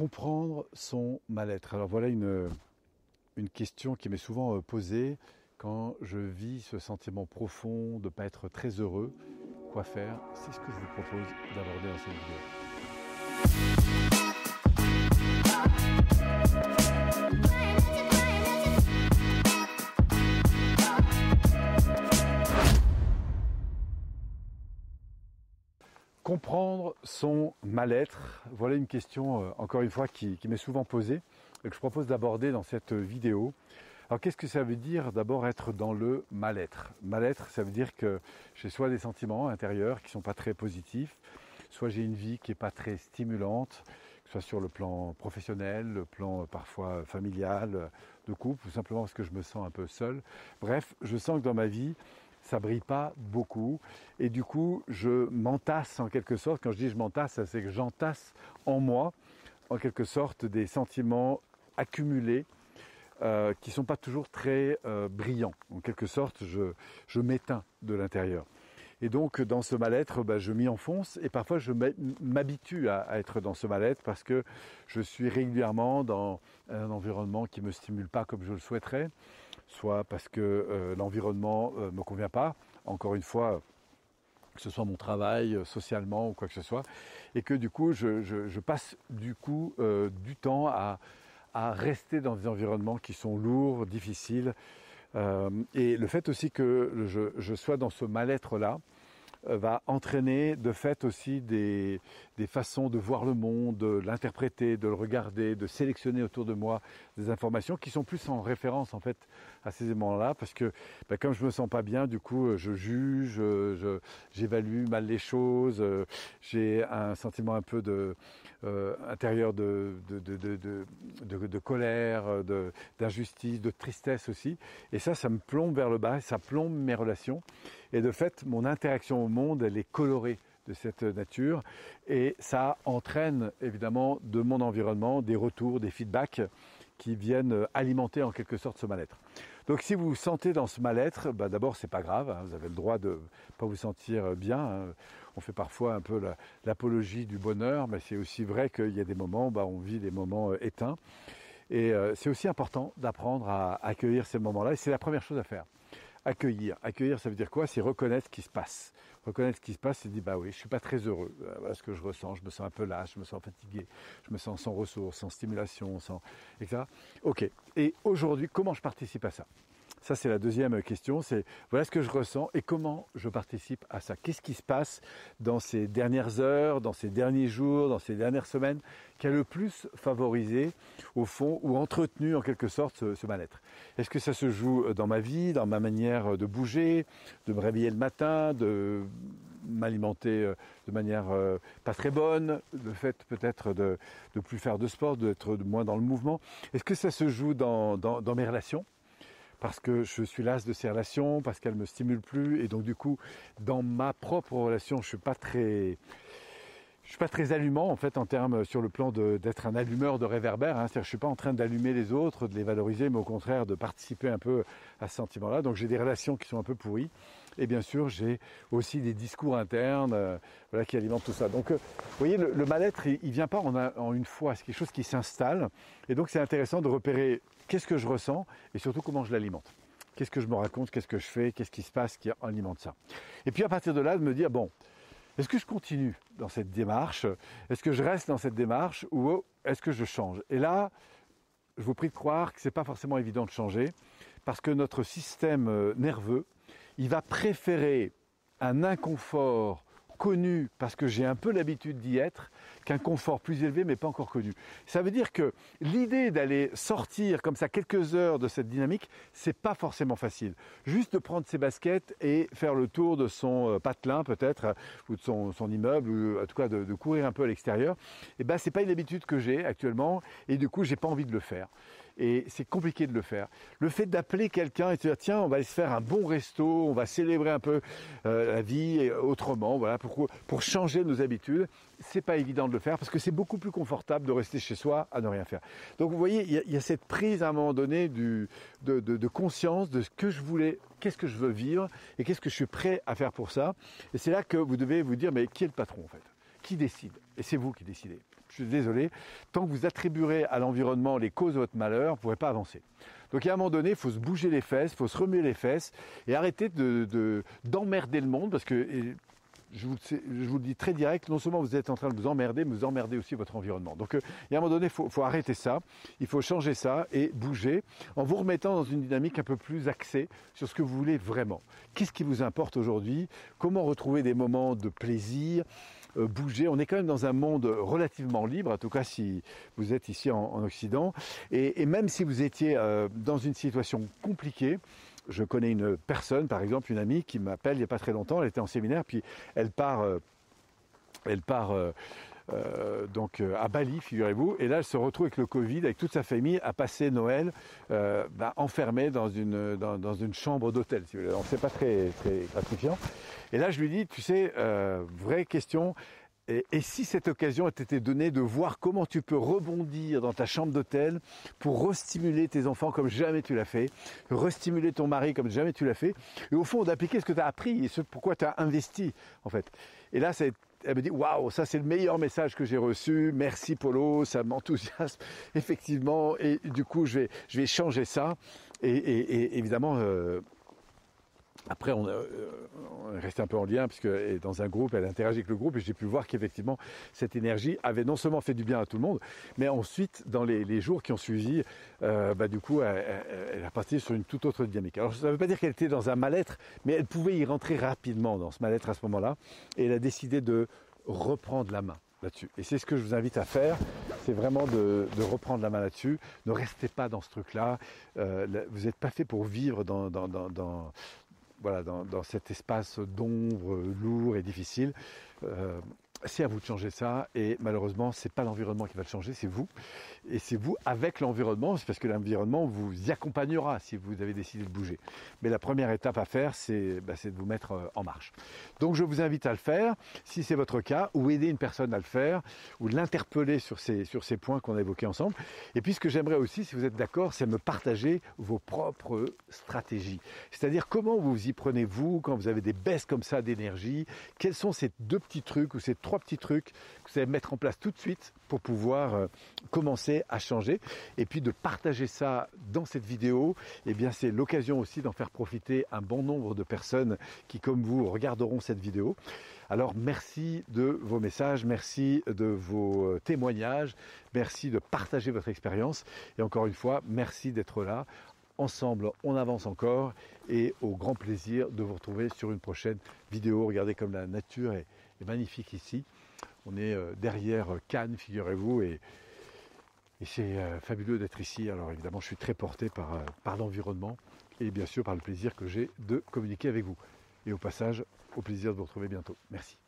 comprendre son mal-être. Alors voilà une, question qui m'est souvent euh, posée quand je vis ce sentiment profond de ne pas être très heureux. Quoi faire? C'est ce que je vous propose d'aborder dans cette vidéo. Son mal-être, voilà une question, euh, encore une fois, qui, m'est souvent posée et que je propose d'aborder dans cette vidéo. Alors qu'est-ce que ça veut dire d'abord être dans le mal-être? Mal-être, ça veut dire que j'ai soit des sentiments intérieurs qui sont pas très positifs, soit j'ai une vie qui est pas très stimulante, que ce soit sur le plan professionnel, le plan parfois familial, de couple, ou simplement parce que je me sens un peu seul. Bref, je sens que dans ma vie, ça brille pas beaucoup et du coup je m'entasse en quelque sorte. Quand je dis je m'entasse, c'est que j'entasse en moi en quelque sorte des sentiments accumulés euh, qui sont pas toujours très euh, brillants. En quelque sorte, je, je m'éteins de l'intérieur. Et donc dans ce mal-être, bah, je m'y enfonce et parfois je m'habitue à, à, être dans ce mal-être parce que je suis régulièrement dans un environnement qui me stimule pas comme je le souhaiterais, soit parce que euh, l'environnement euh, me convient pas. Encore une fois, que ce soit mon travail, euh, socialement ou quoi que ce soit, et que du coup je, passe du coup du temps à, rester dans des environnements qui sont lourds, difficiles, et le fait aussi que je, sois dans ce mal-être là, va entraîner de fait aussi des, des façons de voir le monde, de l'interpréter, de le regarder, de sélectionner autour de moi des informations qui sont plus en référence en fait à ces éléments-là, parce que ben, comme je me sens pas bien, du coup je juge, j'évalue mal les choses, j'ai un sentiment un peu de euh, intérieur de, de, de, de colère, d'injustice, de, tristesse aussi, et ça, ça me plombe vers le bas, ça plombe mes relations, et de fait mon interaction monde, elle est colorée de cette nature et ça entraîne évidemment de mon environnement des retours, des feedbacks qui viennent alimenter en quelque sorte ce mal-être. Donc si vous vous sentez dans ce mal-être, bah d'abord c'est pas grave, hein, vous avez le droit de pas vous sentir bien. Hein. On fait parfois un peu l'apologie du bonheur, mais c'est aussi vrai qu'il y a des moments, bah, on vit des moments euh, éteints. Et euh, c'est aussi important d'apprendre à accueillir ces moments-là, et c'est la première chose à faire accueillir. Accueillir, ça veut dire quoi? C'est reconnaître ce qui se passe. Reconnaître ce qui se passe, c'est dire, bah oui, je suis pas très heureux. Voilà ce que je ressens. Je me sens un peu lâche, je me sens fatigué, je me sens sans ressources, sans stimulation, sans, etc. Ok. Et aujourd'hui, comment je participe à ça? Ça, c'est la deuxième question. C'est voilà ce que je ressens et comment je participe à ça. Qu'est-ce qui se passe dans ces dernières heures, dans ces derniers jours, dans ces dernières semaines qui a le plus favorisé, au fond, ou entretenu en quelque sorte ce, mal-être? Est-ce que ça se joue dans ma vie, dans ma manière de bouger, de me réveiller le matin, de m'alimenter de manière pas très bonne, le fait peut-être de ne plus faire de sport, d'être moins dans le mouvement? Est-ce que ça se joue dans mes relations? Parce que je suis las de ces relations, parce qu'elles me stimulent plus, et donc du coup, dans ma propre relation, je suis pas très, je suis pas très allumant en fait en termes sur le plan d'être un allumeur de réverbère. Hein. C'est-à-dire, je suis pas en train d'allumer les autres, de les valoriser, mais au contraire de participer un peu à ce sentiment-là. Donc j'ai des relations qui sont un peu pourries, et bien sûr j'ai aussi des discours internes, euh, qui alimentent tout ça. Donc, euh, vous voyez, le, mal-être, il, il vient pas en, en une fois, c'est quelque chose qui s'installe, et donc c'est intéressant de repérer qu'est-ce que je ressens et surtout comment je l'alimente. Qu'est-ce que je me raconte, qu'est-ce que je fais, qu'est-ce qui se passe qui alimente ça. Et puis à partir de là, de me dire, bon, est-ce que je continue dans cette démarche? Est-ce que je reste dans cette démarche ou est-ce que je change? Et là, je vous prie de croire que ce n'est pas forcément évident de changer parce que notre système nerveux, il va préférer un inconfort connu parce que j'ai un peu l'habitude d'y être qu'un confort plus élevé mais pas encore connu. Ça veut dire que l'idée d'aller sortir comme ça quelques heures de cette dynamique, c'est pas forcément facile. Juste de prendre ses baskets et faire le tour de son patelin peut-être ou de son, immeuble ou en tout cas de, courir un peu à l'extérieur, et ben c'est pas une habitude que j'ai actuellement et du coup j'ai pas envie de le faire et c'est compliqué de le faire. Le fait d'appeler quelqu'un et de dire tiens on va aller se faire un bon resto, on va célébrer un peu euh, la vie autrement, voilà pour, pour changer nos habitudes, c'est pas évident de le faire parce que c'est beaucoup plus confortable de rester chez soi à ne rien faire. Donc vous voyez il y a, cette prise à un moment donné de, de, de conscience de ce que je voulais, qu'est-ce que je veux vivre et qu'est-ce que je suis prêt à faire pour ça. Et c'est là que vous devez vous dire mais qui est le patron en fait? Qui décide? Et c'est vous qui décidez. Je suis désolé, tant que vous attribuerez à l'environnement les causes de votre malheur, vous ne pourrez pas avancer. Donc à un moment donné, il faut se bouger les fesses, il faut se remuer les fesses et arrêter d'emmerder le monde parce que je vous, le dis très direct, non seulement vous êtes en train de vous emmerder, mais vous emmerdez aussi votre environnement. Donc, euh, il un moment donné, il faut, arrêter ça, il faut changer ça et bouger en vous remettant dans une dynamique un peu plus axée sur ce que vous voulez vraiment. Qu'est-ce qui vous importe aujourd'hui? Comment retrouver des moments de plaisir? Bouger. On est quand même dans un monde relativement libre, en tout cas si vous êtes ici en, Occident. Et, même si vous étiez euh, dans une situation compliquée, je connais une personne, par exemple, une amie qui m'appelle il n'y a pas très longtemps, elle était en séminaire, puis elle part, euh, elle part euh, euh, donc à Bali, figurez-vous, et là elle se retrouve avec le Covid, avec toute sa famille, à passer Noël bah, enfermée dans une, dans, une chambre d'hôtel, si. Donc c'est pas très, très gratifiant. Et là je lui dis, tu sais, vraie question, et, si cette occasion été donnée de voir comment tu peux rebondir dans ta chambre d'hôtel pour restimuler tes enfants comme jamais tu l'as fait, restimuler ton mari comme jamais tu l'as fait, et au fond d'appliquer ce que tu as appris et ce pourquoi tu as investi en fait. Et là, elle me dit waouh, ça c'est le meilleur message que j'ai reçu. Merci Polo, ça m'enthousiasme effectivement. Et du coup, je vais, je vais changer ça. Et, évidemment, euh, après, on, euh, on, est resté un peu en lien, puisque dans un groupe, elle interagit avec le groupe, et j'ai pu voir qu'effectivement, cette énergie avait non seulement fait du bien à tout le monde, mais ensuite, dans les, jours qui ont suivi, euh, bah, du coup, elle, a parti sur une toute autre dynamique. Alors, ça ne veut pas dire qu'elle était dans un mal-être, mais elle pouvait y rentrer rapidement dans ce mal-être à ce moment-là, et elle a décidé de reprendre la main là-dessus. Et c'est ce que je vous invite à faire, c'est vraiment de, reprendre la main là-dessus. Ne restez pas dans ce truc-là. Euh, vous n'êtes pas fait pour vivre dans, voilà, dans, cet espace d'ombre lourd et difficile. Euh, c'est à vous de changer ça et malheureusement c'est pas l'environnement qui va le changer, c'est vous et c'est vous avec l'environnement, c'est parce que l'environnement vous y accompagnera si vous avez décidé de bouger. Mais la première étape à faire c'est bah, de vous mettre euh, en marche. Donc je vous invite à le faire si c'est votre cas ou aider une personne à le faire ou l'interpeller sur ces, sur ces points qu'on a évoqués ensemble. Et puis ce que j'aimerais aussi si vous êtes d'accord c'est me partager vos propres stratégies. C'est-à-dire comment vous y prenez vous quand vous avez des baisses comme ça d'énergie, quels sont ces deux petits trucs ou ces trois petits trucs que vous allez mettre en place tout de suite pour pouvoir euh, commencer à changer. Et puis de partager ça dans cette vidéo, eh bien c'est l'occasion aussi d'en faire profiter un bon nombre de personnes qui, comme vous, regarderont cette vidéo. Alors merci de vos messages, merci de vos euh, témoignages, merci de partager votre expérience. Et encore une fois, merci d'être là. Ensemble, on avance encore et au grand plaisir de vous retrouver sur une prochaine vidéo. Regardez comme la nature est, magnifique ici. On est euh, derrière Cannes, figurez-vous, et, c'est euh, fabuleux d'être ici. Alors évidemment, je suis très porté euh, par l'environnement et bien sûr par le plaisir que j'ai de communiquer avec vous. Et au passage, au plaisir de vous retrouver bientôt. Merci.